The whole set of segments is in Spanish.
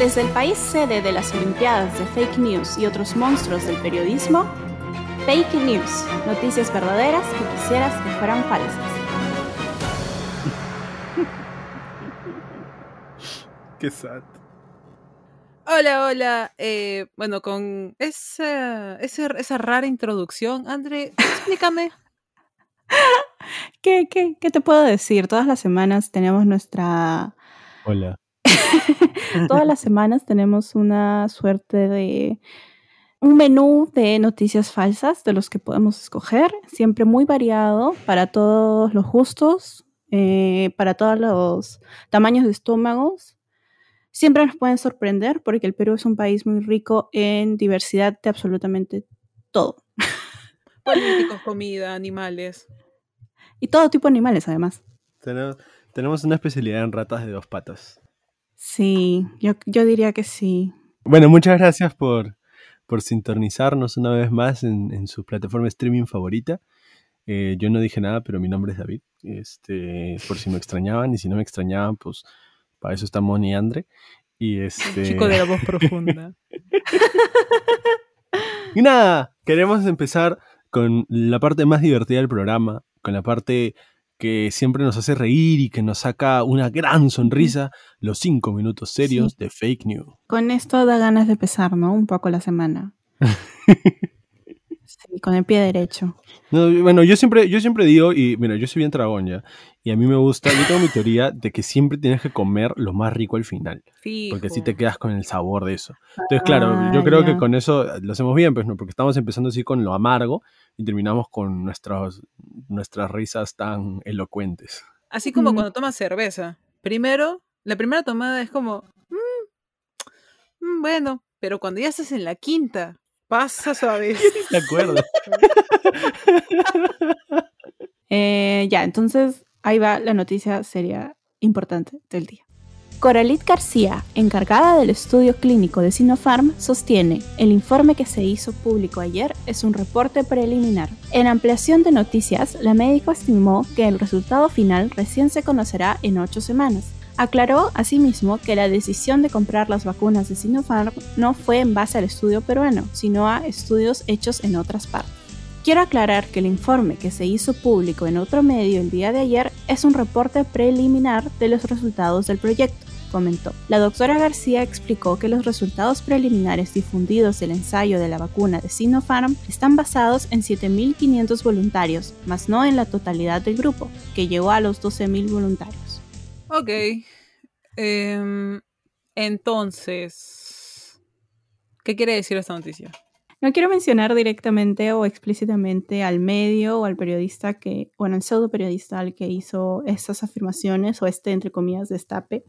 Desde el país sede de las Olimpiadas de Fake News y otros monstruos del periodismo, Fake News, noticias verdaderas que quisieras que fueran falsas. Qué sad. Hola, hola. Eh, bueno, con esa, esa, esa rara introducción, André, explícame. ¿Qué, qué, ¿Qué te puedo decir? Todas las semanas tenemos nuestra... Hola. Todas las semanas tenemos una suerte de un menú de noticias falsas de los que podemos escoger, siempre muy variado para todos los gustos, eh, para todos los tamaños de estómagos. Siempre nos pueden sorprender porque el Perú es un país muy rico en diversidad de absolutamente todo. Políticos, comida, animales. Y todo tipo de animales, además. Tenemos, tenemos una especialidad en ratas de dos patas. Sí, yo, yo diría que sí. Bueno, muchas gracias por, por sintonizarnos una vez más en, en su plataforma streaming favorita. Eh, yo no dije nada, pero mi nombre es David. Este, por si me extrañaban, y si no me extrañaban, pues para eso está Moni y Andre. Y este... Chico de la voz profunda. y nada, queremos empezar con la parte más divertida del programa, con la parte que siempre nos hace reír y que nos saca una gran sonrisa, los cinco minutos serios de fake news. Con esto da ganas de empezar, ¿no? Un poco la semana. sí, con el pie derecho. No, bueno, yo siempre, yo siempre digo, y mira, yo soy bien dragón ya, y a mí me gusta, yo tengo mi teoría de que siempre tienes que comer lo más rico al final, Fijo. porque así te quedas con el sabor de eso. Entonces, claro, yo creo Ah, que con eso lo hacemos bien, pues no, porque estamos empezando así con lo amargo y terminamos con nuestras, nuestras risas tan elocuentes. Así como Mm. cuando tomas cerveza. Primero, la primera tomada es como, "Mm, mm, bueno, pero cuando ya estás en la quinta, pasa suave. ¿De acuerdo? Eh, ya, entonces ahí va la noticia seria importante del día. Coralit García, encargada del estudio clínico de Sinopharm, sostiene, el informe que se hizo público ayer es un reporte preliminar. En ampliación de noticias, la médico estimó que el resultado final recién se conocerá en ocho semanas. Aclaró asimismo que la decisión de comprar las vacunas de Sinopharm no fue en base al estudio peruano, sino a estudios hechos en otras partes. Quiero aclarar que el informe que se hizo público en otro medio el día de ayer es un reporte preliminar de los resultados del proyecto, comentó. La doctora García explicó que los resultados preliminares difundidos del ensayo de la vacuna de Sinopharm están basados en 7.500 voluntarios, más no en la totalidad del grupo, que llegó a los 12.000 voluntarios. Ok. Em, entonces, ¿qué quiere decir esta noticia? No quiero mencionar directamente o explícitamente al medio o al periodista que, bueno, el pseudo periodista al que hizo estas afirmaciones o este, entre comillas, destape,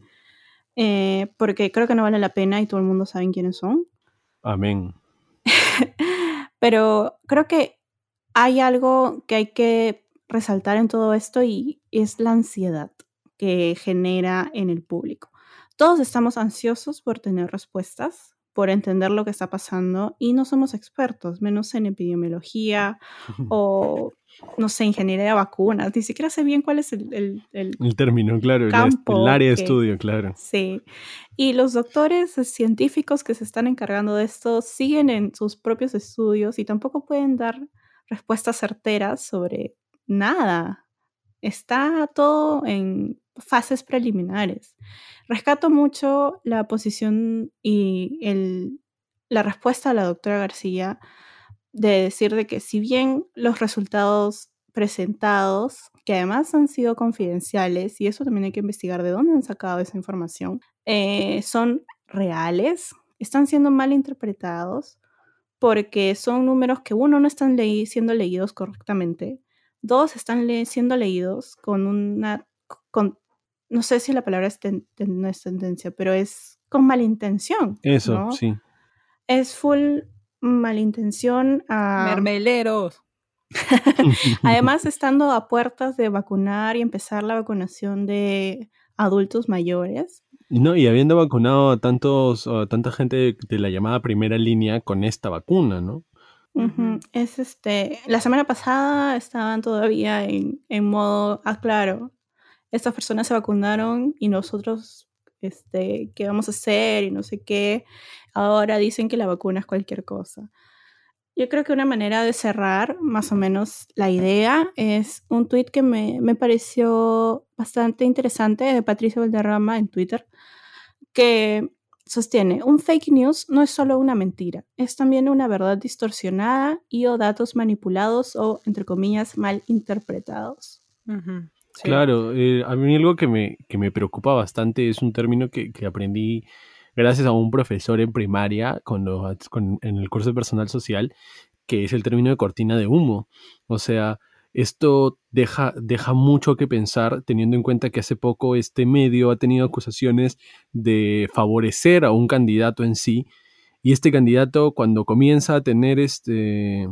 eh, porque creo que no vale la pena y todo el mundo sabe quiénes son. Amén. Pero creo que hay algo que hay que resaltar en todo esto y es la ansiedad que genera en el público. Todos estamos ansiosos por tener respuestas, por entender lo que está pasando y no somos expertos, menos en epidemiología o, no sé, ingeniería de vacunas. Ni siquiera sé bien cuál es el... el- el- El término, claro, el, Campo el área de que- estudio, claro. Sí. Y los doctores eh, científicos que se están encargando de esto siguen en sus propios estudios y tampoco pueden dar respuestas certeras sobre nada. Está todo en fases preliminares. Rescato mucho la posición y el, la respuesta de la doctora García de decir de que si bien los resultados presentados, que además han sido confidenciales, y eso también hay que investigar de dónde han sacado esa información, eh, son reales, están siendo mal interpretados, porque son números que uno no están siendo leídos correctamente, dos están le- siendo leídos con una, con, no sé si la palabra es ten- ten- no es tendencia, pero es con malintención. Eso, ¿no? sí. Es full malintención a... Mermeleros. Además, estando a puertas de vacunar y empezar la vacunación de adultos mayores, No, y habiendo vacunado a tantos, a tanta gente de la llamada primera línea con esta vacuna, ¿no? es este. La semana pasada estaban todavía en, en modo, ah, claro, estas personas se vacunaron y nosotros este, qué vamos a hacer y no sé qué. Ahora dicen que la vacuna es cualquier cosa. Yo creo que una manera de cerrar más o menos la idea es un tweet que me, me pareció bastante interesante de Patricia Valderrama en Twitter, que sostiene, un fake news no es solo una mentira, es también una verdad distorsionada y o datos manipulados o, entre comillas, mal interpretados. Claro, eh, a mí algo que me, que me preocupa bastante es un término que, que aprendí gracias a un profesor en primaria cuando, con, en el curso de personal social, que es el término de cortina de humo. O sea, esto deja, deja mucho que pensar teniendo en cuenta que hace poco este medio ha tenido acusaciones de favorecer a un candidato en sí y este candidato cuando comienza a tener este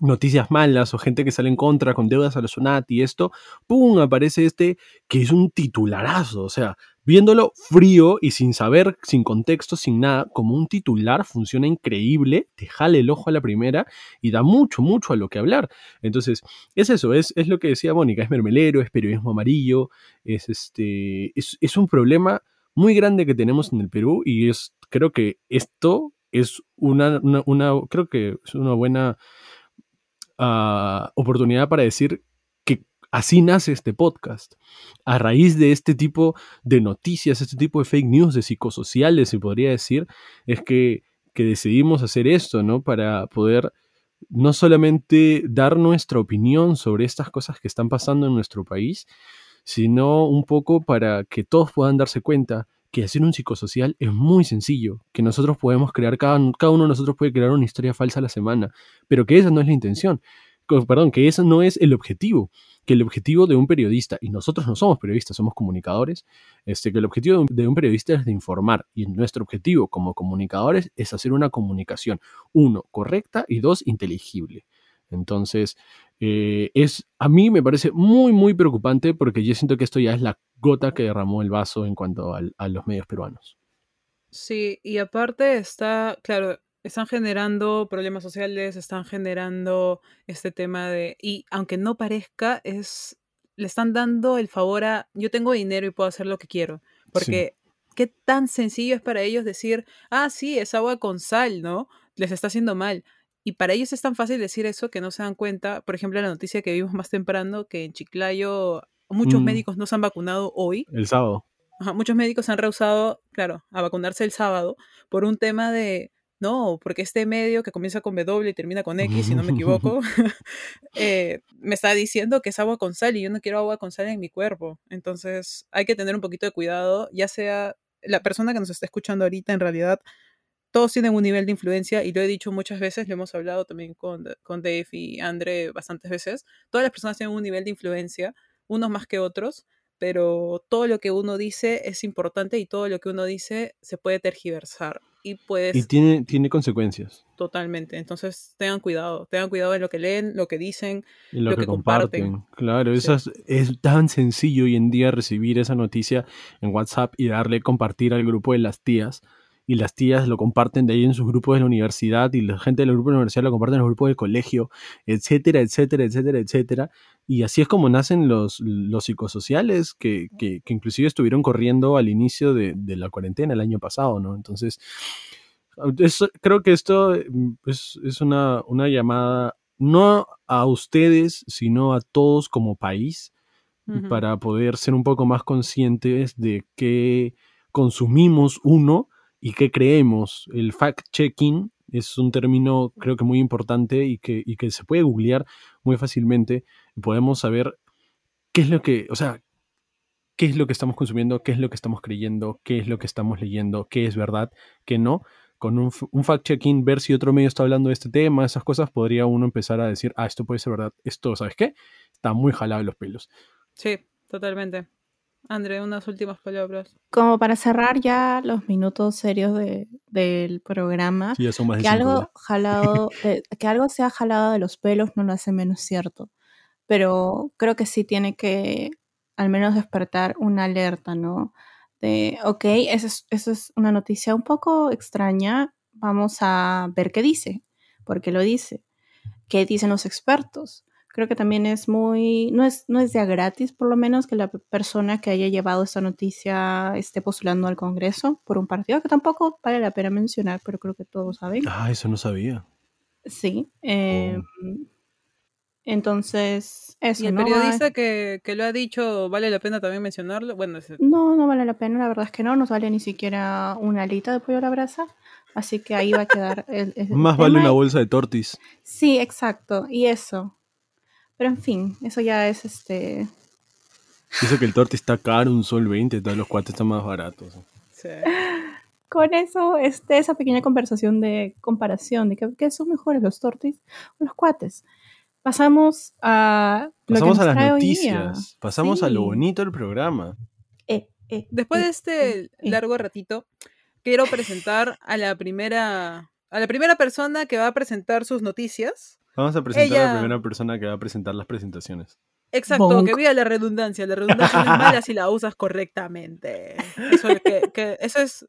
noticias malas o gente que sale en contra con deudas a la SUNAT y esto, ¡pum! aparece este que es un titularazo, o sea, Viéndolo frío y sin saber, sin contexto, sin nada, como un titular, funciona increíble, te jale el ojo a la primera y da mucho, mucho a lo que hablar. Entonces, es eso, es, es lo que decía Mónica, es mermelero, es periodismo amarillo, es, este, es, un problema muy grande que tenemos en el Perú y es, creo que esto es una, una, creo que es una buena ah, oportunidad para decir Así nace este podcast. A raíz de este tipo de noticias, este tipo de fake news, de psicosociales, se podría decir, es que, decidimos hacer esto, ¿no? Para poder no solamente dar nuestra opinión sobre estas cosas que están pasando en nuestro país, sino un poco para que todos puedan darse cuenta que hacer un psicosocial es muy sencillo, que nosotros podemos crear, cada, cada uno de nosotros puede crear una historia falsa a la semana, pero que esa no es la intención, perdón, que ese no es el objetivo que el objetivo de un periodista, y nosotros no somos periodistas, somos comunicadores, este, que el objetivo de un, periodista es de informar, y nuestro objetivo como comunicadores es hacer una comunicación, uno, correcta y dos, inteligible. Entonces, eh, es, a mí me parece muy, muy preocupante porque yo siento que esto ya es la gota que derramó el vaso en cuanto a los medios peruanos. Sí, y aparte está, claro, están generando problemas sociales, están generando este tema de, y aunque no parezca, es, le están dando el favor a, yo tengo dinero y puedo hacer lo que quiero, porque qué tan sencillo es para ellos decir, ah, sí, es agua con sal, ¿no? Les está haciendo mal. Y para ellos es tan fácil decir eso que no se dan cuenta, por ejemplo, la noticia que vimos más temprano, que en Chiclayo muchos mm. médicos no se han vacunado hoy. El sábado. muchos médicos han rehusado, claro, a vacunarse el sábado por un tema de no, porque este medio que comienza con W y termina con X, si no me equivoco, eh, me está diciendo que es agua con sal y yo no quiero agua con sal en mi cuerpo. Entonces hay que tener un poquito de cuidado, ya sea la persona que nos está escuchando ahorita, en realidad, todos tienen un nivel de influencia y lo he dicho muchas veces, lo hemos hablado también con, con Dave y Andre bastantes veces, todas las personas tienen un nivel de influencia, unos más que otros, pero todo lo que uno dice es importante y todo lo que uno dice se puede tergiversar y pues... Y tiene, tiene consecuencias. Totalmente. Entonces tengan cuidado, tengan cuidado en lo que leen, lo que dicen, y lo, que, comparten. Claro, eso es, tan sencillo hoy en día recibir esa noticia en WhatsApp y darle compartir al grupo de las tías y las tías lo comparten de ahí en sus grupos de la universidad y la gente del grupo de la universidad lo comparten en los grupos del colegio, etcétera, etcétera, etcétera, etcétera. Y así es como nacen los, los psicosociales que, que, que inclusive estuvieron corriendo al inicio de, de, la cuarentena el año pasado, ¿no? Entonces, creo que esto mm, es, es una, una llamada no a ustedes, sino a todos como país, para poder ser un poco más conscientes de qué consumimos uno y qué creemos. El fact-checking es un término creo que muy importante y que, y que se puede googlear muy fácilmente. Podemos saber qué es lo que, o sea, qué es lo que estamos consumiendo, qué es lo que estamos creyendo, qué es lo que estamos leyendo, qué es verdad, qué no. Con un, un fact-checking, ver si otro medio está hablando de este tema, esas cosas, podría uno empezar a decir, ah, esto puede ser verdad, esto, ¿sabes qué? Está muy jalado en los pelos. Sí, totalmente. André, unas últimas palabras. Como para cerrar ya los minutos serios de, del programa, que, algo jalado, que algo sea jalado de los pelos no lo hace menos cierto, pero creo que sí tiene que al menos despertar una alerta, ¿no? De, ok, eso es, eso es una noticia un poco extraña, vamos a ver qué dice, porque lo dice, qué dicen los expertos, Creo que también es muy, no es, no es ya gratis, por lo menos, que la persona que haya llevado esta noticia esté postulando al Congreso por un partido que tampoco vale la pena mencionar, pero creo que todos saben. Ah, eso no sabía. Sí. eh, Entonces, eso. Y el ¿no? periodista que, que lo ha dicho, ¿vale la pena también mencionarlo? Bueno, ese- No, no vale la pena, la verdad es que no, nos vale ni siquiera una alita de pollo a la brasa, así que ahí va a quedar el, el Más vale una bolsa de tortis. Sí, exacto, y eso. Pero en fin, eso ya es este... Dice que el tortis está caro, un sol 20, todos los cuates están más baratos. sí. Con eso, este, esa pequeña conversación de comparación, de que, que son mejores los tortis o los cuates. Pasamos a... lo que Pasamos a nos las trae hoy día. noticias. Pasamos a lo bonito del programa. Eh, eh, Después eh, de este eh. largo ratito, quiero presentar a la primera a la primera persona que va a presentar sus noticias. Vamos a presentar a la primera persona que va a presentar las presentaciones. Exacto, Bonk. que viva la redundancia. La redundancia no es mala si la usas correctamente. Eso es, que, que- eso es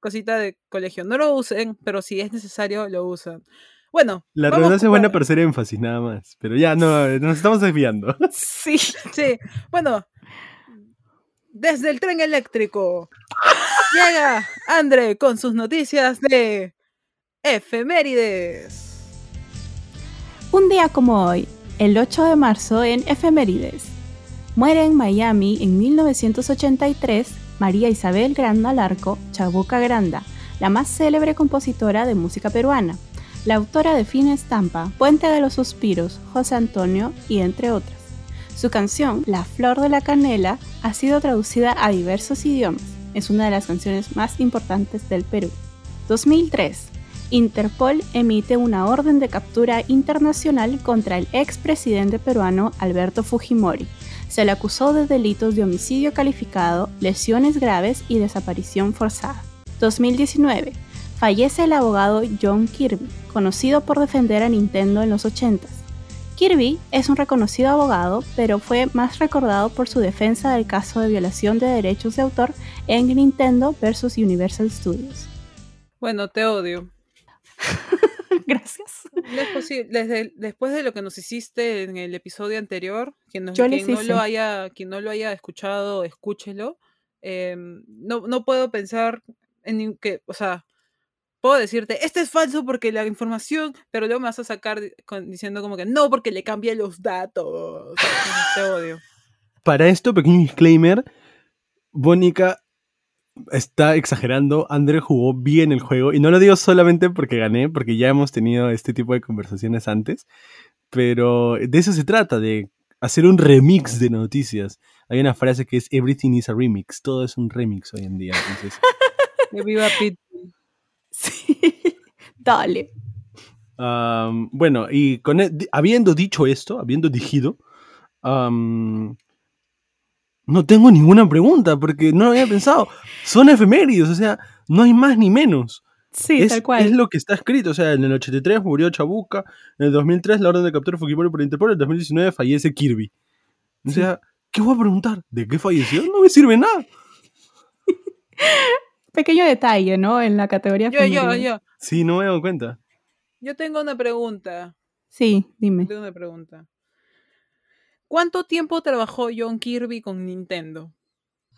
cosita de colegio. No lo usen, pero si es necesario, lo usan. Bueno, La redundancia es buena para hacer énfasis, nada más. Pero ya, no, nos estamos desviando. Sí. Sí, bueno, desde el tren eléctrico llega André con sus noticias de efemérides. Un día como hoy, el 8 de marzo en Efemérides. Muere en Miami en 1983 María Isabel Granda Larco Chabuca Granda, la más célebre compositora de música peruana, la autora de Fina Estampa, Puente de los Suspiros, José Antonio y entre otras. Su canción, La Flor de la Canela, ha sido traducida a diversos idiomas. Es una de las canciones más importantes del Perú. 2003. Interpol emite una orden de captura internacional contra el expresidente peruano Alberto Fujimori. Se le acusó de delitos de homicidio calificado, lesiones graves y desaparición forzada. 2019. Fallece el abogado John Kirby, conocido por defender a Nintendo en los 80s. Kirby es un reconocido abogado, pero fue más recordado por su defensa del caso de violación de derechos de autor en Nintendo vs Universal Studios. Bueno, te odio. Gracias. No es posible. Desde, después de lo que nos hiciste en el episodio anterior, quien, nos- quien no, lo haya, quien no lo haya escuchado, escúchelo. Eh, no, no puedo pensar en que, o sea, puedo decirte, este es falso porque la información, pero luego me vas a sacar con- diciendo como que no, porque le cambié los datos. Te odio. Para esto, pequeño disclaimer, Bónica está exagerando, André jugó bien el juego, y no lo digo solamente porque gané, porque ya hemos tenido este tipo de conversaciones antes, pero de eso se trata, de hacer un remix de noticias. Hay una frase que es Everything is a remix, todo es un remix hoy en día, entonces... Que viva Pete. Sí. Dale. Bueno, y con e- habiendo dicho esto, habiendo dijido, am, no tengo ninguna pregunta porque no lo había pensado. Son efemérides, o sea, no hay más ni menos. Sí, es, tal cual. es lo que está escrito. O sea, en el 83 murió Chabuca, en el 2003 la orden de captura de Fujimori por Interpol, en el 2019 fallece Kirby. O sea, ¿qué voy a preguntar? ¿De qué falleció? No me sirve nada. Pequeño detalle, ¿no? En la categoría Yo, yo, yo. Sí, no me he dado cuenta. Yo tengo una pregunta. Sí, dime. Tengo una pregunta. ¿Cuánto tiempo trabajó John Kirby con Nintendo?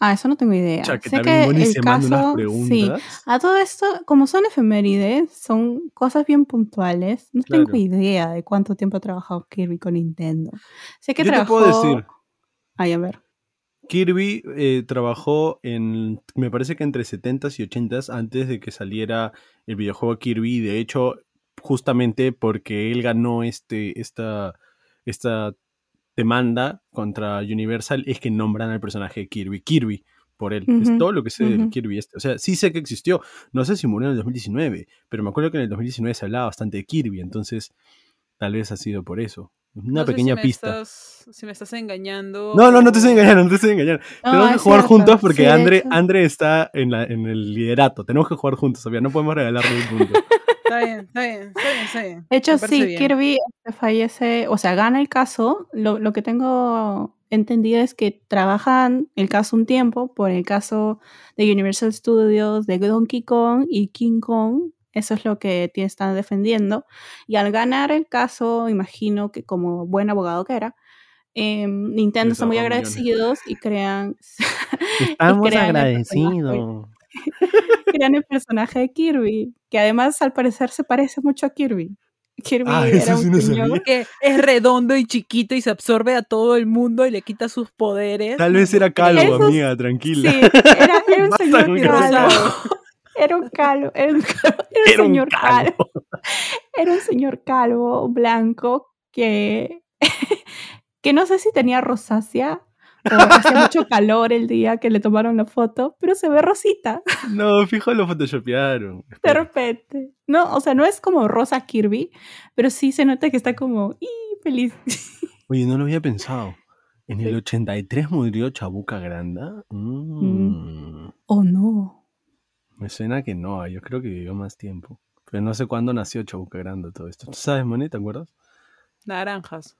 Ah, eso no tengo idea. Cha, que sé también que el se manda unas caso, sí. preguntas. A todo esto, como son efemérides, son cosas bien puntuales. No tengo idea de cuánto tiempo ha trabajado Kirby con Nintendo. Sé que Yo te trabajó... puedo decir. Ay, a ver. Kirby eh, trabajó en, me parece que entre 70s y 80s antes de que saliera el videojuego Kirby. De hecho, justamente porque él ganó este, esta, esta demanda contra Universal, es que nombran al personaje de Kirby. Kirby, por él. Es Ujú, todo lo que sé del ujú. Kirby este. O sea, sí sé que existió. No sé si murió en el 2019, pero me acuerdo que en el 2019 se hablaba bastante de Kirby. Entonces, tal vez ha sido por eso. Una No pequeña si pista. Estás, si me estás engañando. No, no, no te estoy engañando, no te estoy engañando. No, Tenemos que es jugar cierto. juntos porque de Andre. Andre está en, la, en el liderato. Tenemos que jugar juntos, Sofía. No podemos regalarle un punto. Está bien, está bien, está bien, está bien. De hecho, sí, bien. Kirby este, fallece, o sea, gana el caso. Lo, lo que tengo entendido es que trabajan el caso un tiempo por el caso de Universal Studios, de Donkey Kong y King Kong Eso es lo que están defendiendo. Y al ganar el caso, imagino que como buen abogado que era, eh, Nintendo está muy ahorró millones. agradecidos y crean, Estamos agradecidos. crean el personaje de Kirby, que además al parecer se parece mucho a Kirby. Kirby Ah, era sí un señor. Que es redondo y chiquito y se absorbe a todo el mundo y le quita sus poderes. Tal vez era calvo, Esos- amiga, Sí, tranquila. era, era un señor calvo. Era un calvo. Era un, calvo, era un Era un señor calvo. calvo. Era un señor calvo, blanco, que, que no sé si tenía rosácea o hacía mucho calor el día que le tomaron la foto, pero se ve rosita No, fijo, lo photoshopearon. de repente. No, o sea, no es como rosa Kirby, pero sí se nota que está como ¡y feliz! Oye, no lo había pensado. En el 83 murió Chabuca Granda. Mm, Oh no. Me suena que no, yo creo que vivió más tiempo. Pero no sé cuándo nació Chabuca Granda todo esto. ¿Tú sabes, Moni? ¿Te acuerdas? Naranjas.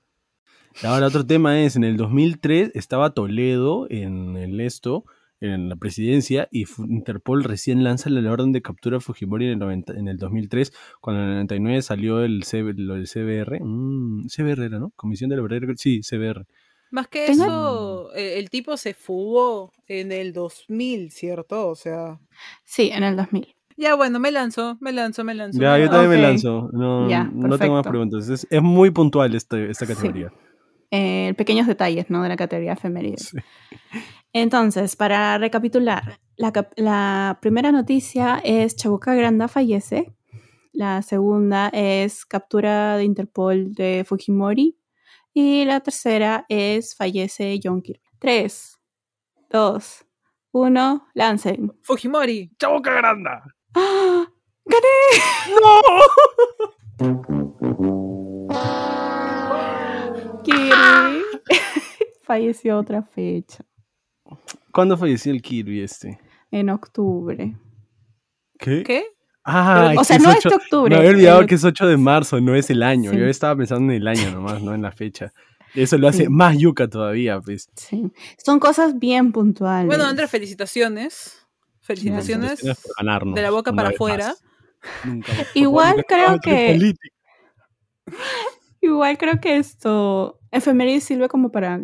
Ahora, otro tema es, en el 2003 estaba Toledo en el esto, en la presidencia, y Interpol recién lanza la orden de captura a Fujimori en el, 90 en el 2003, cuando en el 99 salió el, CB lo del CBR. Mm, CBR era, ¿no? Comisión de la Verdadera... Sí, CBR. Más que eso, eh, el tipo se fugó en el 2000, ¿cierto? O sea. Sí, en el 2000. Ya bueno, me lanzo, me lanzo, me lanzo. Ya, me yo también me lanzo. No, Ya, no tengo más preguntas. Es, es muy puntual este- esta Sí. categoría. Eh, pequeños detalles, ¿no? De la categoría efemérides. Sí. Entonces, para recapitular, la, cap- la primera noticia es Chabuca Granda fallece. La segunda es captura de Interpol de Fujimori. Y la tercera es fallece John Kirby. Tres, dos, uno, lancen. Fujimori. ¡Chabuca Granda! ¡Ah! ¡Gané! Kirby falleció otra fecha, ¿Cuándo falleció el Kirby este? en octubre. ¿Qué? ¿Qué? Ah, o sea, no es es 8 de octubre. Me había olvidado el- que es 8 de marzo, no es el año. Sí. Yo estaba pensando en el año nomás, no en la fecha. Eso lo hace Sí. más yuca todavía, pues. Sí. Son cosas bien puntuales. Bueno, Andrés, felicitaciones. Felicitaciones. Felicitaciones por ganarnos de la boca para afuera. Nunca Igual creo que- política. Igual creo que esto, efemérides sirve como para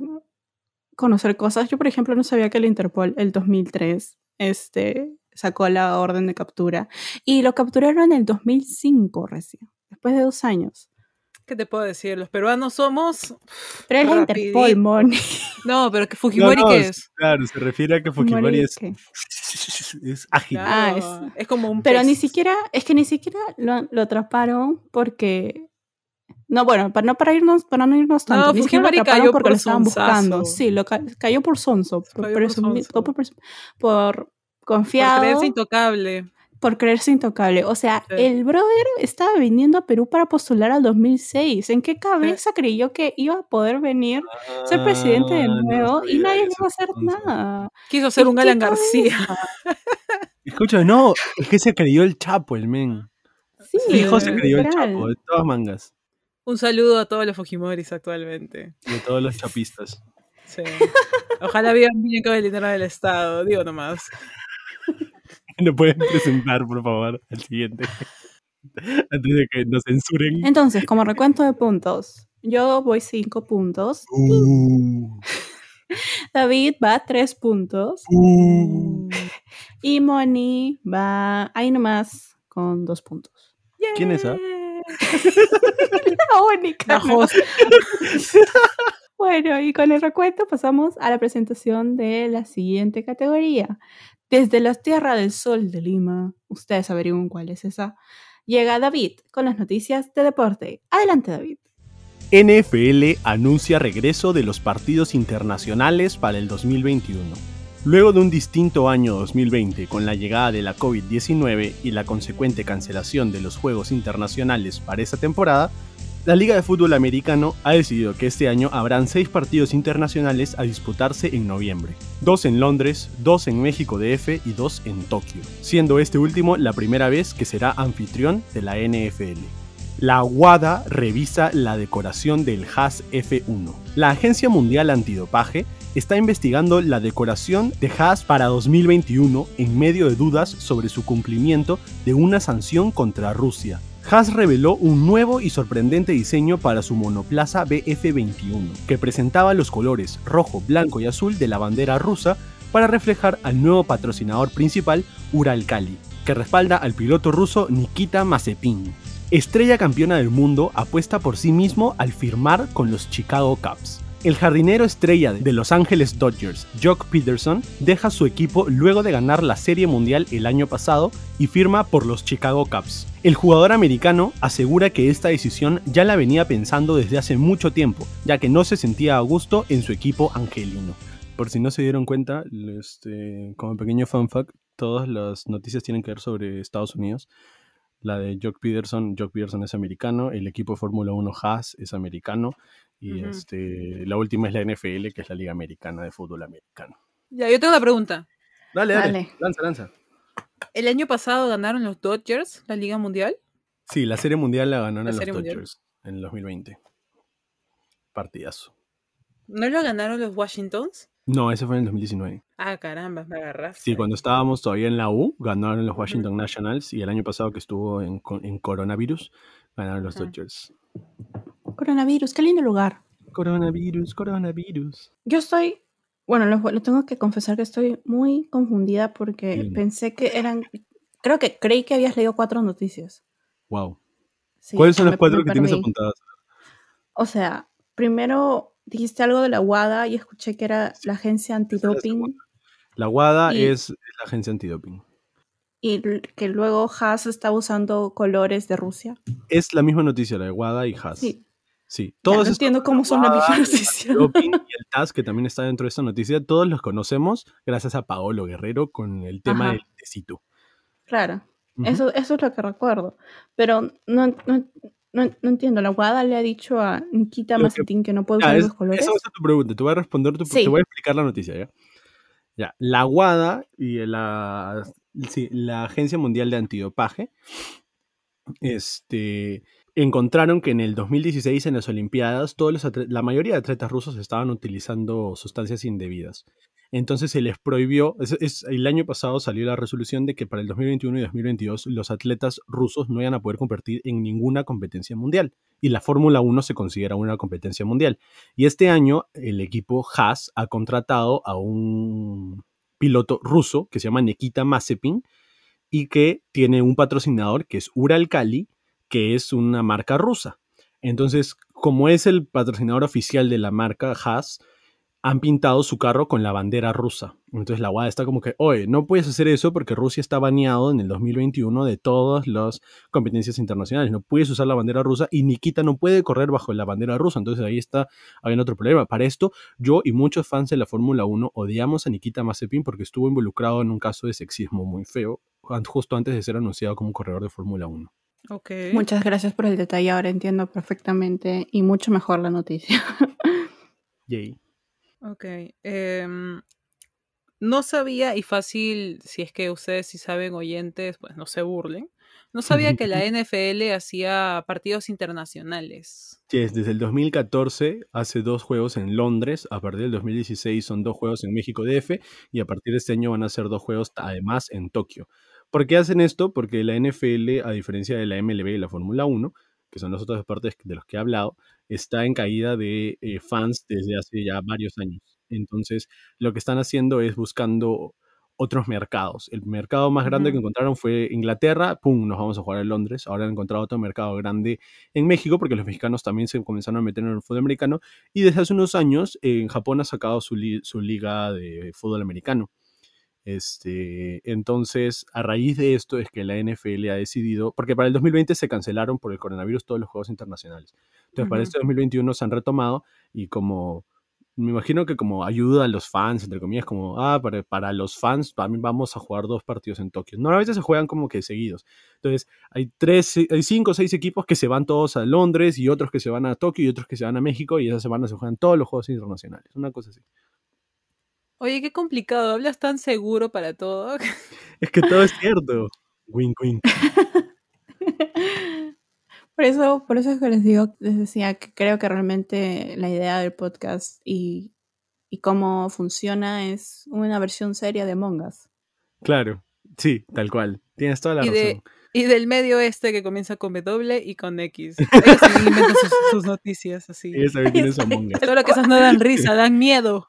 conocer cosas. Yo, por ejemplo, no sabía que el Interpol, el 2003, este, sacó la orden de captura. Y lo capturaron en el 2005 recién, después de dos años. ¿Qué te puedo decir? Los peruanos somos. Pero es la. Interpol, Moni. No, pero que Fujimori, No, no, ¿qué es- es? Claro, se refiere a que Fujimori es, es ágil. Ah, Claro, es, como un Pero pez. ni siquiera, es que ni siquiera lo, lo atraparon porque. No, bueno, para no para irnos, para no irnos tanto. No, ni siquiera lo Fujimori cayó porque por lo estaban buscando. Sí, lo ca- cayó por sonso, por, Cayó por por por Por confiado, creerse intocable. Por creerse intocable. O sea, Sí. el brother estaba viniendo a Perú para postular al 2006. ¿En qué cabeza creyó que iba a poder venir, ser presidente de Ah, no nuevo y nadie le iba a hacer nada? Quiso ser ¿En un Alan? García. Escucha, no, es que se creyó el Chapo, el men. Sí, Fijo se creyó el. Chapo, de todas mangas. Un saludo a todos los Fujimoris actualmente. De todos los chapistas. Sí. Ojalá vivan bien con el dinero del Estado, digo nomás. ¿Me pueden presentar, por favor, al siguiente? Antes de que nos censuren. Entonces, como recuento de puntos, yo voy cinco puntos, Uh, David va tres puntos uh. y Moni va ahí nomás con dos puntos. ¿Quién es, ah? La única. La. Bueno, y con el recuento pasamos a la presentación de la siguiente categoría. Desde la Tierra del Sol de Lima, ustedes averiguan cuál es esa, llega David con las noticias de deporte. Adelante, David. NFL anuncia regreso de los partidos internacionales para el 2021. Luego de un distinto año 2020 con la llegada de la COVID-19 y la consecuente cancelación de los Juegos Internacionales para esa temporada, la Liga de Fútbol Americano ha decidido que este año habrán seis partidos internacionales a disputarse en noviembre. Dos en Londres, dos en México DF y dos en Tokio, siendo este último la primera vez que será anfitrión de la NFL. La WADA revisa la decoración del HAS F1. La Agencia Mundial Antidopaje está investigando la decoración de Haas para 2021 en medio de dudas sobre su cumplimiento de una sanción contra Rusia. Haas reveló un nuevo y sorprendente diseño para su monoplaza BF21, que presentaba los colores rojo, blanco y azul de la bandera rusa para reflejar al nuevo patrocinador principal Uralkali, que respalda al piloto ruso Nikita Mazepin. Estrella campeona del mundo apuesta por sí mismo al firmar con los Chicago Cubs. El jardinero estrella de Los Angeles Dodgers, Jock Peterson, deja su equipo luego de ganar la Serie Mundial el año pasado y firma por los Chicago Cubs. El jugador americano asegura que esta decisión ya la venía pensando desde hace mucho tiempo, ya que no se sentía a gusto en su equipo angelino. Por si no se dieron cuenta, este, como pequeño fun fact, todas las noticias tienen que ver sobre Estados Unidos. La de Jock Peterson, Jock Peterson es americano, el equipo de Fórmula 1 Haas es americano, y este, la última es la NFL, que es la Liga Americana de Fútbol Americano. Ya, yo tengo una pregunta. Dale, dale, Dale. lanza, lanza. ¿El año pasado ganaron los Dodgers la Liga Mundial? Sí, la Serie Mundial la ganaron La los Mundial. Dodgers en el 2020. Partidazo. ¿No lo ganaron los Washingtons? No, ese fue en el 2019. Ah, caramba, me agarraste. Sí, cuando estábamos todavía en la U, ganaron los Washington Nationals y el año pasado que estuvo en, en coronavirus, ganaron los. Dodgers. Coronavirus, qué lindo lugar. Coronavirus, coronavirus. Yo estoy, bueno, lo, lo tengo que confesar que estoy muy confundida porque pensé que eran, creo que creí que habías leído cuatro noticias. Wow. Sí, ¿Cuáles son las cuatro que tienes apuntadas? O sea, primero dijiste algo de la WADA y escuché que era la agencia antidoping La WADA Y- es la agencia antidoping. y que luego Haas está usando colores de Rusia. Es la misma noticia, la de WADA y Haas. Sí, Sí, ya, todos no estos- entiendo cómo son la misma WADA, noticia. Doping y el TAS, que también está dentro de esta noticia, todos los conocemos gracias a Paolo Guerrero con el tema Ajá. del tecito. Claro, Ujú. eso, eso es lo que recuerdo. Pero no, no, no, no entiendo, la WADA le ha dicho a Nikita Lo que- que no puede Ya, usar es- esos colores. esa va a ser tu pregunta. Te voy a responder, tu, Sí. te voy a explicar la noticia, ¿ya? Ya, la WADA y la, sí, la Agencia Mundial de Antidopaje este, encontraron que en el 2016 en las Olimpiadas todos la mayoría de atletas rusos estaban utilizando sustancias indebidas. Entonces se les prohibió, el año pasado salió la resolución de que para el 2021 y 2022 los atletas rusos no iban a poder competir en ninguna competencia mundial. Y la Fórmula 1 se considera una competencia mundial. Y este año el equipo Haas ha contratado a un piloto ruso que se llama Nikita Mazepin y que tiene un patrocinador que es Uralkali, que es una marca rusa. Entonces, como es el patrocinador oficial de la marca Haas, han pintado su carro con la bandera rusa. Entonces la WADA está como que, oye, no puedes hacer eso porque Rusia está baneado en el 2021 de todas las competencias internacionales. No puedes usar la bandera rusa y Nikita no puede correr bajo la bandera rusa. Entonces ahí está habiendo otro problema. Para esto, yo y muchos fans de la Fórmula 1 odiamos a Nikita Mazepin porque estuvo involucrado en un caso de sexismo muy feo justo antes de ser anunciado como corredor de Fórmula 1. Muchas gracias por el detalle, ahora entiendo perfectamente y mucho mejor la noticia. Yay. Ok. em, no sabía, y fácil, si es que ustedes si saben oyentes, pues no se burlen. No sabía que la NFL hacía partidos internacionales. Yes, desde el 2014 hace dos juegos en Londres, a partir del 2016 son dos juegos en México DF y a partir de este año van a ser dos juegos además en Tokio. ¿Por qué hacen esto? Porque la NFL, a diferencia de la MLB y la Fórmula 1, que son los otros deportes de los que he hablado, está en caída de eh, fans desde hace ya varios años. Entonces, lo que están haciendo es buscando otros mercados. El mercado más grande que encontraron fue Inglaterra, pum, nos vamos a jugar en Londres. Ahora han encontrado otro mercado grande en México, porque los mexicanos también se comenzaron a meter en el fútbol americano. Y desde hace unos años, eh, en Japón ha sacado su, li- su liga de fútbol americano. Este, entonces, a raíz de esto es que la NFL ha decidido, porque para el 2020 se cancelaron por el coronavirus todos los juegos internacionales. Entonces, para este 2021 se han retomado y como, me imagino que como ayuda a los fans, entre comillas, como, ah, para, para los fans también vamos a jugar dos partidos en Tokio. Normalmente se juegan como que seguidos. Entonces, hay tres, hay cinco o seis equipos que se van todos a Londres y otros que se van a Tokio y otros que se van a México y esa semana se juegan todos los juegos internacionales. Una cosa así. Oye, qué complicado. Hablas tan seguro para todo. Es que todo es cierto. Wink, wink. Por eso, por eso es que les digo, les decía que creo que realmente la idea del podcast y y cómo funciona es una versión seria de Among Us. Claro, sí, tal cual. Tienes toda la Y, razón. de, y del medio este que comienza con W y con X. Ellos también inventan sus, sus noticias así. Ella sabe quién es Among Us. Solo que esas no dan risa, dan miedo.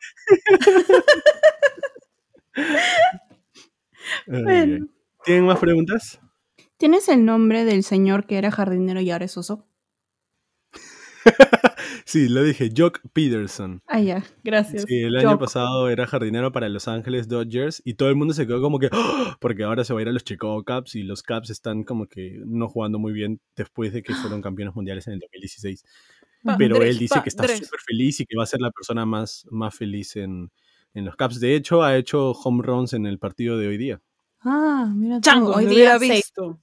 Bueno. ¿Tienen más preguntas? ¿Tienes el nombre del señor que era jardinero y ahora es oso? Sí, lo dije, Jock Peterson. Ah, ya, gracias. Sí, el año pasado era jardinero para Los Ángeles Dodgers y todo el mundo se quedó como que, ¡Ah! porque ahora se va a ir a los Chicago Cubs y los Cubs están como que no jugando muy bien después de que fueron campeones mundiales en el 2016. Pero él dice que está súper feliz y que va a ser la persona más, más feliz en, en los Cubs. De hecho, ha hecho home runs en el partido de hoy día. Ah, mira. Chango, hoy día visto.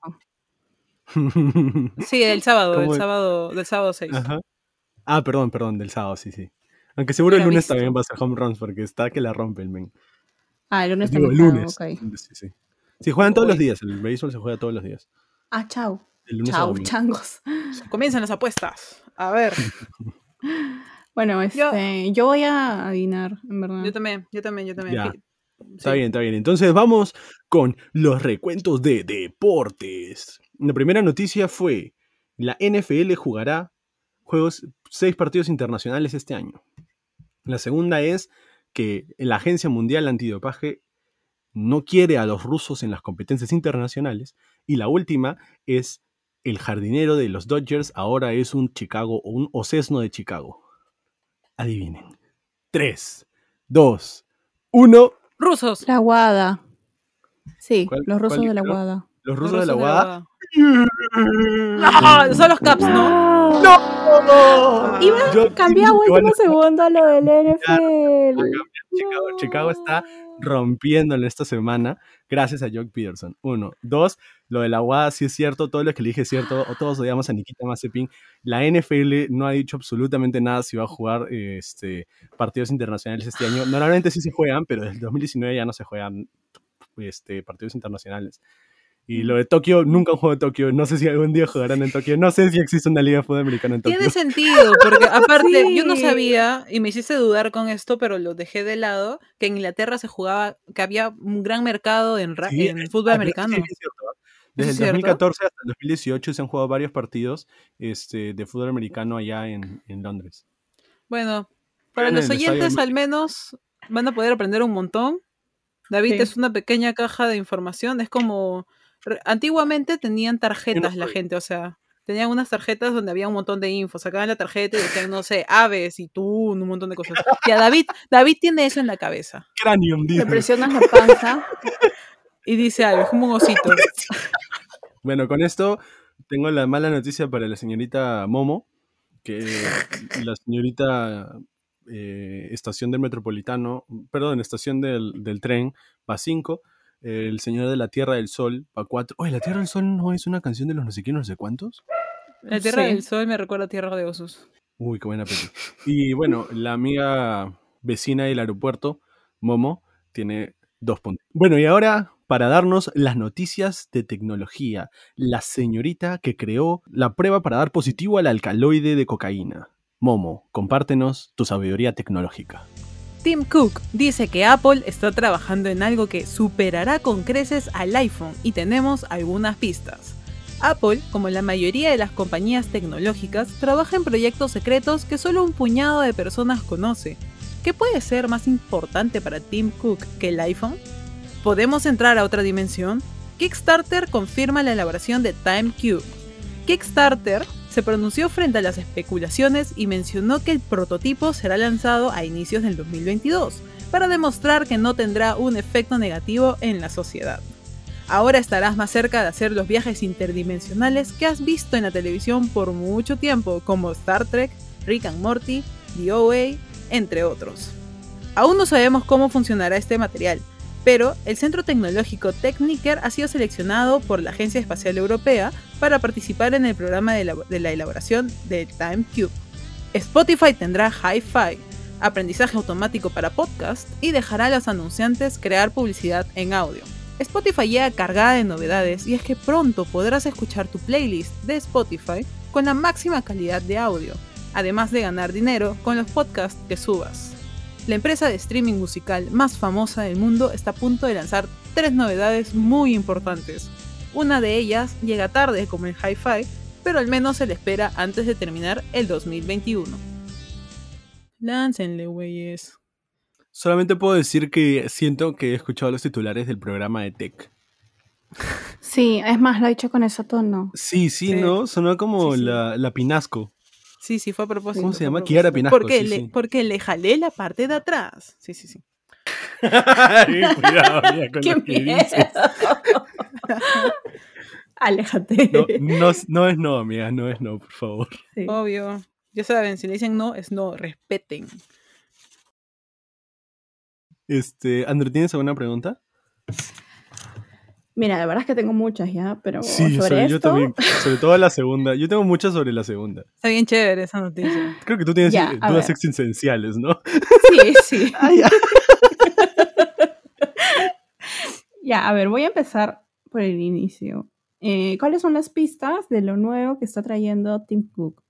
Sí, el sábado, del sábado, del sábado 6. Ajá. Ah, perdón, perdón, del sábado, sí, sí. Aunque seguro el lunes visto. también va a ser home runs porque está que la rompe el men. Ah, el lunes Digo, el también. ah, lunes. ok. Sí, sí. Sí, juegan todos los días. El béisbol se juega todos los días. Ah, chao. El lunes a Chao, domingo. changos. Comienzan las apuestas. A ver, Bueno, Yo- este, yo voy a adivinar, en verdad. yo también, yo también, yo también. Ya. Sí. Está bien, está bien. Entonces vamos con los recuentos de deportes. La primera noticia fue, la NFL jugará juegos, seis partidos internacionales este año. La segunda es que la Agencia Mundial Antidopaje no quiere a los rusos en las competencias internacionales. Y la última es el jardinero de los Dodgers ahora es un Chicago o un Ocesno de Chicago. Adivinen. 3, 2, 1. Rusos. La Guada. Sí, ¿Cuál- los rusos de la? Guada. Los Los rusos de la Guada. Ah, son los Caps, ¿no? ¡No! Iba Yo a cambiar último segundo a lo del NFL. Chicago, No. Chicago está esta semana gracias a Jock Peterson. Uno. Dos, lo de la UAD sí es cierto, todo lo que le dije es cierto, todos odiamos a Nikita Mazepin. La NFL no ha dicho absolutamente nada si va a jugar este, partidos internacionales este año. Normalmente sí se juegan, pero desde el 2019 ya no se juegan este, partidos internacionales. Y lo de Tokio, nunca han jugado en Tokio. No sé si algún día jugarán en Tokio. No sé si existe una liga de fútbol americano en Tokio. Tiene sentido, porque aparte, yo no sabía, y me hiciste dudar con esto, pero lo dejé de lado, que en Inglaterra se jugaba, que había un gran mercado en, ra- Sí, en es- fútbol ah, americano. sí, es cierto, ¿ah? Desde es el cierto? 2014 hasta el 2018 se han jugado varios partidos este, de fútbol americano allá en, en Londres. Bueno, para los oyentes de al menos van a poder aprender un montón. David Sí. es una pequeña caja de información, es como... Antiguamente tenían tarjetas la gente, o sea, tenían unas tarjetas donde había un montón de info, sacaban la tarjeta y decían, no sé, aves y tú, un montón de cosas. Ya David, David tiene eso en la cabeza Cranium, dice. presionas la panza. y dice algo, es como un osito. Bueno, con esto tengo la mala noticia para la señorita Momo, que la señorita eh, estación del metropolitano, perdón, estación del, del tren, va 5, el señor de la Tierra del Sol, va 4. Oye, la Tierra del Sol no es una canción de los no sé quién, no sé cuántos. La Tierra Sí. del Sol me recuerda a Tierra de Osos. Uy, qué buena peli. Y bueno, la amiga vecina del aeropuerto, Momo, tiene dos puntos. Bueno, y ahora, para darnos las noticias de tecnología, la señorita que creó la prueba para dar positivo al alcaloide de cocaína. Momo, compártenos tu sabiduría tecnológica. Tim Cook dice que Apple está trabajando en algo que superará con creces al iPhone y tenemos algunas pistas. Apple, como la mayoría de las compañías tecnológicas, trabaja en proyectos secretos que solo un puñado de personas conoce. ¿Qué puede ser más importante para Tim Cook que el iPhone? ¿Podemos entrar a otra dimensión? Kickstarter confirma la elaboración de TimeCube. Kickstarter se pronunció frente a las especulaciones y mencionó que el prototipo será lanzado a inicios del 2022, para demostrar que no tendrá un efecto negativo en la sociedad. Ahora estarás más cerca de hacer los viajes interdimensionales que has visto en la televisión por mucho tiempo, como Star Trek, Rick and Morty, The OA, entre otros. Aún no sabemos cómo funcionará este material, pero el Centro Tecnológico Techniker ha sido seleccionado por la Agencia Espacial Europea para participar en el programa de, la elaboración de TimeCube. Spotify tendrá Hi-Fi, aprendizaje automático para podcast y dejará a los anunciantes crear publicidad en audio. Spotify llega cargada de novedades y es que pronto podrás escuchar tu playlist de Spotify con la máxima calidad de audio, además de ganar dinero con los podcasts que subas. La empresa de streaming musical más famosa del mundo está a punto de lanzar tres novedades muy importantes. Una de ellas llega tarde como el Hi-Fi, pero al menos se le espera antes de terminar el 2021. Láncenle, güeyes. Solamente puedo decir que siento que he escuchado los titulares del programa de Tech. Sí, es más, lo he dicho con ese tono. Sí, sí, Sí. ¿no? Sonó como Sí, sí. La, la Pinasco. Sí, sí, fue a propósito. ¿Cómo se llama? Kiara Pinasco, Porque, sí, le, sí. porque le jalé la parte de atrás. Sí, sí, sí. Cuidado, mira, con ¡Qué lo que miedo! dices. Aléjate. No, no, es- no es no, amiga, no es no, por favor. Sí. Obvio. Ya saben, si le dicen no, es no. Respeten. Este, André, ¿tienes alguna pregunta? Mira, la verdad es que tengo muchas ya, pero Sí, sobre sobre- esto... yo también. Sobre todo la segunda. Yo tengo muchas sobre la segunda. Está bien chévere esa noticia. Creo que tú tienes Ya, eh, dudas existenciales, ¿no? Sí, sí. Ah, ya. Ya, a ver, voy a empezar por el inicio. Eh, ¿Cuáles son las pistas de lo nuevo que está trayendo Tim Cook?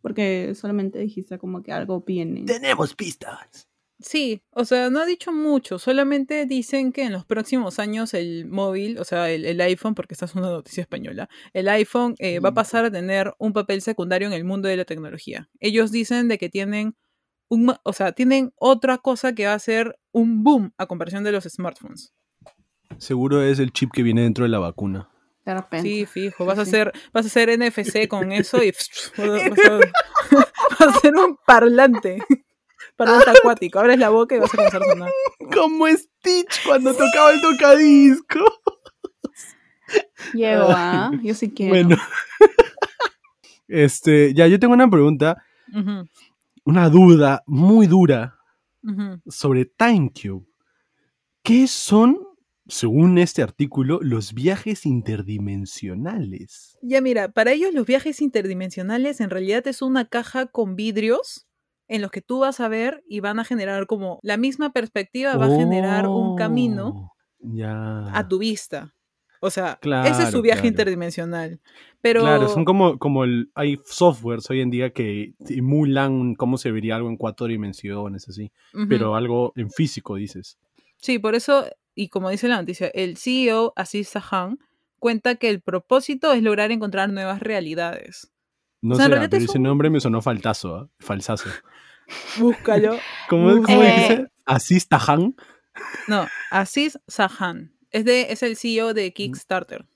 Porque solamente dijiste como que algo viene. Tenemos pistas. Sí, o sea, no ha dicho mucho, solamente dicen que en los próximos años el móvil, o sea, el, el iPhone, porque esta es una noticia española, el iPhone eh, va a pasar a tener un papel secundario en el mundo de la tecnología. Ellos dicen de que tienen un, o sea, tienen otra cosa que va a ser un boom a comparación de los smartphones. Seguro es el chip que viene dentro de la vacuna. De repente. Sí, fijo, Sí, vas a sí. hacer, vas a hacer NFC con eso y vas a- vas a hacer un parlante. Parlante acuático. Abres la boca y vas a comenzar a sonar. Como Stitch cuando tocaba el tocadisco. Llego, ¿ah? Yo sí quiero. Bueno. Este, ya, yo tengo una pregunta, una duda muy dura ujú. sobre TimeCube. ¿Qué son, según este artículo, los viajes interdimensionales? Ya mira, para ellos los viajes interdimensionales en realidad es una caja con vidrios en los que tú vas a ver y van a generar como la misma perspectiva va a generar un camino Oh, Ya. a tu vista. O sea, ese es su viaje claro. interdimensional. Pero Claro, son como, como el, hay softwares hoy en día que emulan cómo se vería algo en cuatro dimensiones, así. Pero algo en físico, dices. Sí, por eso, y como dice la noticia, el CEO, Aziz Sahan, cuenta que el propósito es lograr encontrar nuevas realidades. No O sea, en sé, pero es ese un- nombre me sonó faltazo, ¿ah? falsazo. Búscalo. ¿Cómo, Bus- cómo Eh, dijiste? Asís Tajan. No, Aziz Sahan. Es, de, es el CEO de Kickstarter.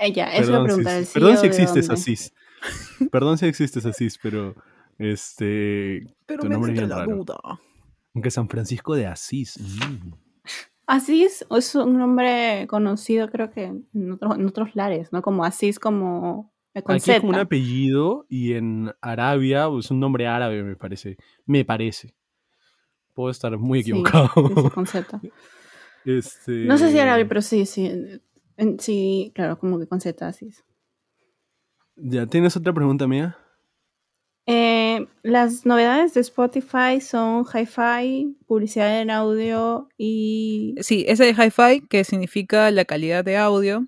Eh, ya, eso a Perdón, si, preguntar. ¿el perdón CEO si existes? Asís. Perdón si existes Asís, pero este. Pero Tu me nombre es la raro. duda. Aunque San Francisco de Asís. mm. Asís es un nombre conocido, creo que en, otros en otros lares, ¿no? Como Asís, como eh, con Aquí es como un apellido y en Arabia es un nombre árabe, me parece. Me parece. Puedo estar muy equivocado. sí, con Z. Este, No sé si árabe, pero sí, sí. sí, claro, como que con Z, Asís. ¿Ya tienes otra pregunta mía? Eh, las novedades de Spotify son hi-fi, publicidad en audio y... Sí, ese de hi-fi, que significa la calidad de audio,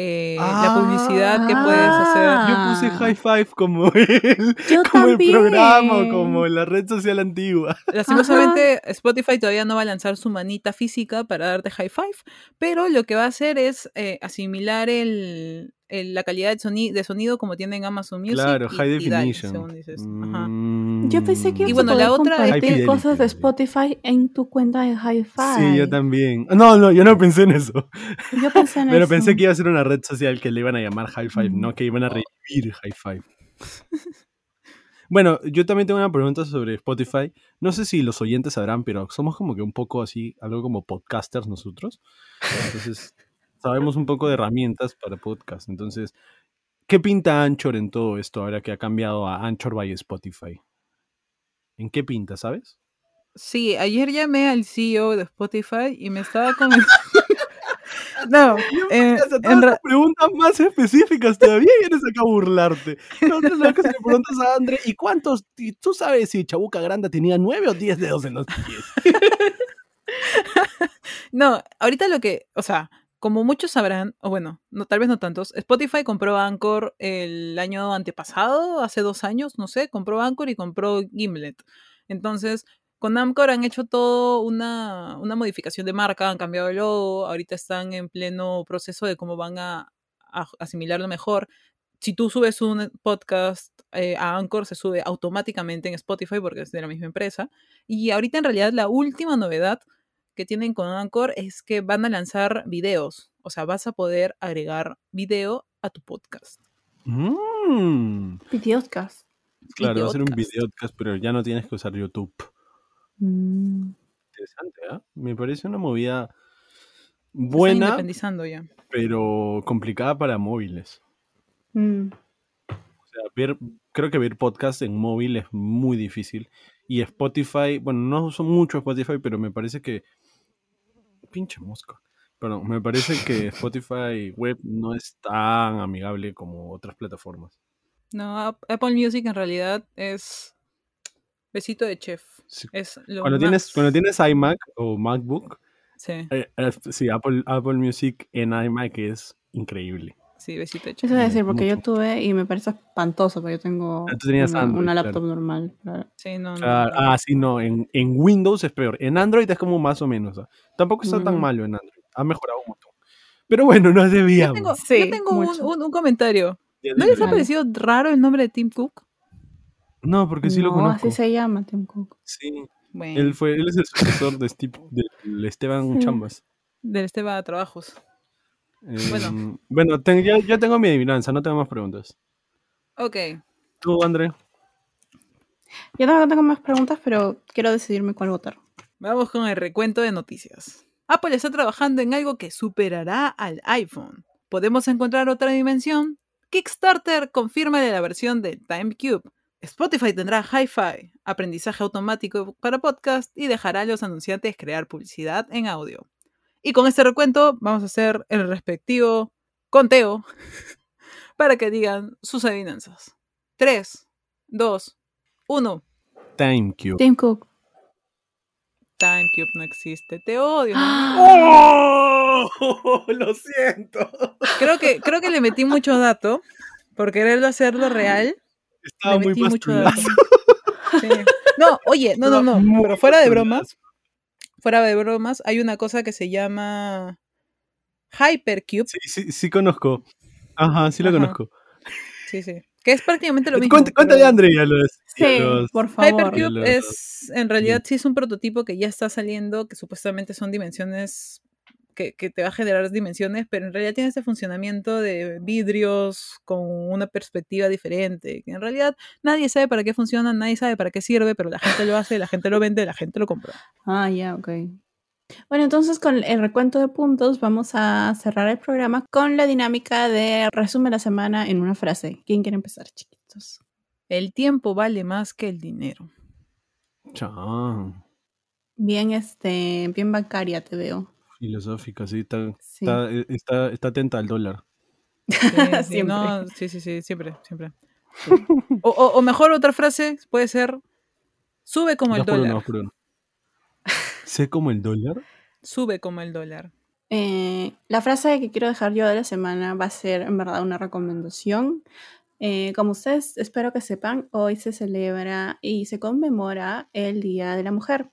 eh, la publicidad que puedes hacer. Yo Ah. puse high five como el, como el programa, como la red social antigua. Lastimosamente, Spotify todavía no va a lanzar su manita física para darte high five, pero lo que va a hacer es eh, asimilar el, el- la calidad de, soni- de sonido como tienen Amazon Music. Claro, y- high y definition. según dices. Ajá. Mm. Yo pensé que Y ibas bueno, a la otra- compartir cosas de. Spotify en tu cuenta de hi-fi. Sí, yo también. No, no, yo no pensé en eso. Yo pensé en Pero eso. pensé que iba a ser una red social que le iban a llamar High Five, no que iban a revivir High Five. bueno, yo también tengo una pregunta sobre Spotify. No sé si los oyentes sabrán, pero somos como que un poco así, algo como podcasters nosotros. Entonces, sabemos un poco de herramientas para podcast. Entonces, ¿qué pinta Anchor en todo esto ahora que ha cambiado a Anchor by Spotify? ¿En qué pinta, sabes? Sí, ayer llamé al CEO de Spotify y me estaba comentando. no, eh, en las preguntas más específicas todavía vienes acá a burlarte. No, no, no, que se le preguntas a André, ¿y cuántos? y ¿Tú sabes si Chabuca Granda tenía nueve o diez dedos en los pies? No, ahorita lo que, o sea, como muchos sabrán, o bueno, no, tal vez no tantos, Spotify compró Anchor el año antepasado, hace dos años, no sé, compró Anchor y compró Gimlet. Entonces, con Amcor han hecho todo una, una modificación de marca, han cambiado el logo, ahorita están en pleno proceso de cómo van a, a asimilarlo mejor. Si tú subes un podcast eh, a Anchor, se sube automáticamente en Spotify porque es de la misma empresa. Y ahorita en realidad la última novedad que tienen con Anchor es que van a lanzar videos. O sea, vas a poder agregar video a tu podcast. Mm. Videocast. Claro, va a ser un Videocast. videocast, pero ya no tienes que usar YouTube. Mm. Interesante, ¿ah? Me parece una movida buena, independizando ya. pero complicada para móviles. Mm. O sea, ver, creo que ver podcast en móvil es muy difícil. Y Spotify, bueno, no uso mucho Spotify, pero me parece que. Pinche mosca. Perdón, me parece que Spotify web no es tan amigable como otras plataformas. No, Ap- Apple Music en realidad es besito de chef. Sí. Es lo Cuando tienes, cuando tienes iMac o MacBook, Sí, eh, eh, sí, Apple, Apple Music en iMac es increíble. sí, besito de chef. Eso a decir, porque yo Mucho. tuve y me parece espantoso, porque yo tengo Ah, una, Android, una claro. laptop normal. claro. Sí, no, no, Claro, no. ah, sí, no, en, en Windows es peor. En Android es como más o menos. ¿ah? Tampoco está tan Ujú. malo en Android. Ha mejorado un montón. Pero bueno, no Yo debíamos. tengo, Sí, yo tengo un, un- un comentario. ¿No les ha parecido raro el nombre de Tim Cook? No, porque sí lo No, conozco. así se llama Tim Cook. Sí, Bueno, él, fue, él es el sucesor de Steve, del Esteban Sí. Chambas. del Esteba Trabajos. Bueno. Em, bueno ten- ya, ya tengo mi adivinanza, no tengo más preguntas. Ok. ¿Tú, André? Yo tampoco tengo más preguntas, pero quiero decidirme cuál votar. Vamos con el recuento de noticias. Apple está trabajando en algo que superará al iPhone. ¿Podemos encontrar otra dimensión? Kickstarter confirma la versión de TimeCube. Spotify tendrá Hi-Fi, aprendizaje automático para podcast y dejará a los anunciantes crear publicidad en audio. Y con este recuento vamos a hacer el respectivo conteo para que digan sus adivinanzas. 3, 2, 1. TimeCube. Tim Cook. TimeCube no existe. Te odio. ¡Oh! Lo siento. Creo que, creo que le metí mucho dato por quererlo hacerlo real. Estaba muy metí mucho. Sí. No, oye, no, no, no. Pero fuera de bromas, fuera de bromas, hay una cosa que se llama Hypercube. Sí, sí, sí conozco. Ajá, sí lo Ajá. conozco. Sí, sí. Que es prácticamente lo mismo. Cuént- Cuéntale, pero- a los, Sí, los- por favor. Hypercube Los- es, en realidad, sí es un prototipo que ya está saliendo, que supuestamente son dimensiones, que, que te va a generar dimensiones, pero en realidad tiene este funcionamiento de vidrios con una perspectiva diferente, que en realidad nadie sabe para qué funciona, nadie sabe para qué sirve, pero la gente lo hace, la gente lo vende, la gente lo compra. Ah, ya, ok. Bueno, entonces con el recuento de puntos vamos a cerrar el programa con la dinámica de resume la semana en una frase. ¿Quién quiere empezar, chiquitos? El tiempo vale más que el dinero. Chan. Bien, este, bien bancaria te veo. Filosófica, sí, está, Sí. está, está, está atenta al dólar. Sí, sí, Siempre. no, sí, sí, sí, siempre, siempre. Sí. O, o- o mejor otra frase puede ser, sube como el dólar. uno. ¿Sé como el dólar? Sube como el dólar. Eh, la frase que quiero dejar yo de la semana va a ser en verdad una recomendación. Eh, como ustedes espero que sepan, hoy se celebra y se conmemora el Día de la Mujer.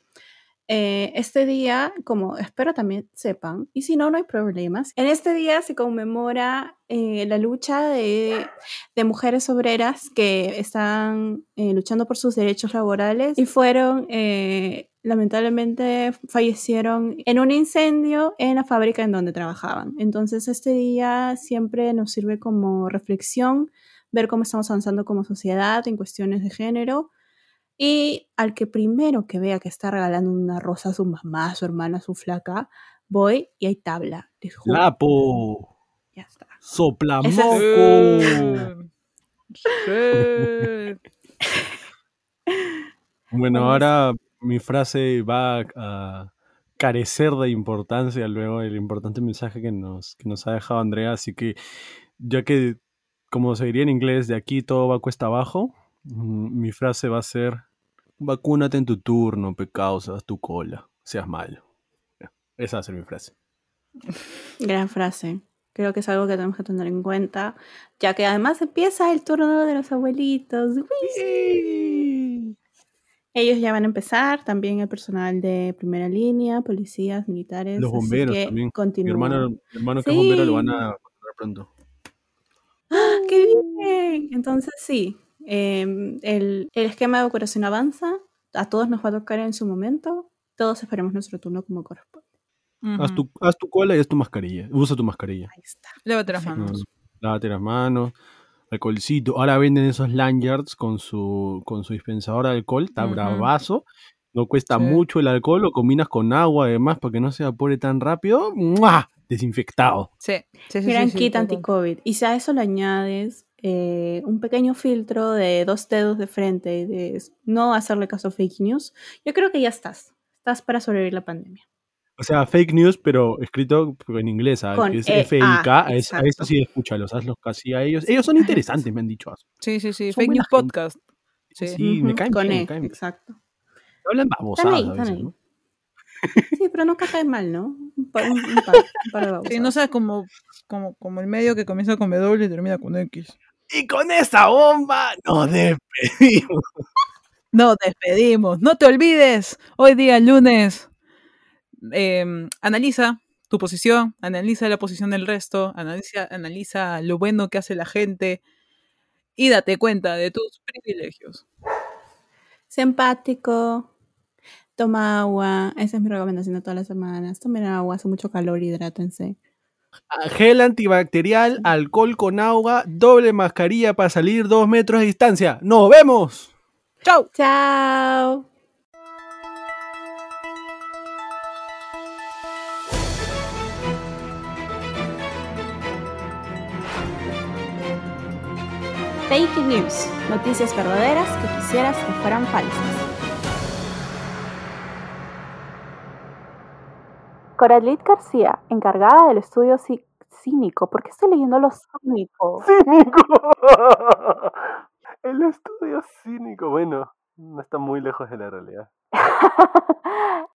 Eh, este día, como espero también sepan, y si no, no hay problemas, en este día se conmemora eh, la lucha de, mujeres obreras que están eh, luchando por sus derechos laborales y fueron, lamentablemente, fallecieron en un incendio en la fábrica en donde trabajaban. Entonces, este día siempre nos sirve como reflexión, ver cómo estamos avanzando como sociedad en cuestiones de género. Y al que primero que vea que está regalando una rosa a su mamá, a su hermana, a su flaca, voy y hay tabla. Les juro. ¡Lapo! Ya está. ¡Soplamoco! Sí. Bueno, ahora mi frase va a carecer de importancia luego del importante mensaje que nos, que nos ha dejado Andrea, así que ya que, como se diría en inglés, de aquí todo va cuesta abajo, mi frase va a ser, vacúnate en tu turno, pecausas, tu cola, seas malo. Esa va a ser mi frase. Gran frase. Creo que es algo que tenemos que tener en cuenta, ya que además empieza el turno de los abuelitos. ¡Uy! Ellos ya van a empezar, también el personal de primera línea, policías, militares. Los bomberos también. Mi hermano, mi hermano que es bombero lo van a contratar pronto. ¡Ah, ¡Qué bien! Entonces sí, em, el, el esquema de vacunación avanza, a todos nos va a tocar en su momento, todos esperemos nuestro turno como corresponde. Haz, Ujú. tu, haz tu cola y haz tu mascarilla. Usa tu mascarilla. Ahí está. Lávate las manos. Lávate las manos. Alcoholcito. Ahora venden esos lanyards con su, con su dispensador de alcohol. Está Ujú. bravazo. No cuesta Sí. mucho el alcohol. Lo combinas con agua además para que no se evapore tan rápido. ¡Mua! Desinfectado. Sí, sí, sí. Gran sí, kit anti-COVID. Y si a eso le añades eh, un pequeño filtro de dos dedos de frente y de no hacerle caso a fake news, yo creo que ya estás. Estás para sobrevivir la pandemia. O sea, fake news, pero escrito en inglés, ¿sabes? Con que es E, F-I-K. A, A, es- a eso sí, escúchalos, hazlos casi a ellos. Ellos son interesantes, me han dicho. Sí, sí, sí. Son Fake News gente. Podcast. Sí. Sí, me caen Con bien, me E, caen bien. exacto. Hablan Están babosadas ahí, a están veces, ahí. ¿no? Sí, pero nunca cae mal, ¿no? Un par, un un par, un par de Sí, no seas como, como, como el medio que comienza con W y termina con X. Y con esa bomba nos despedimos. Nos despedimos. No te olvides, hoy día lunes, em, analiza tu posición, analiza la posición del resto, analiza, analiza lo bueno que hace la gente y date cuenta de tus privilegios. Sé empático. Toma agua. Esa es mi recomendación de todas las semanas. Tomen agua, hace mucho calor, hidrátense. Gel antibacterial, alcohol con agua, doble mascarilla para salir dos metros de distancia. ¡Nos vemos! ¡Chao! Chao. Fake News. Noticias verdaderas que quisieras que fueran falsas. Coralit García, encargada del estudio cínico. ¿Por qué estoy leyendo lo cínico? ¡Cínico! El estudio cínico. Bueno, no está muy lejos de la realidad.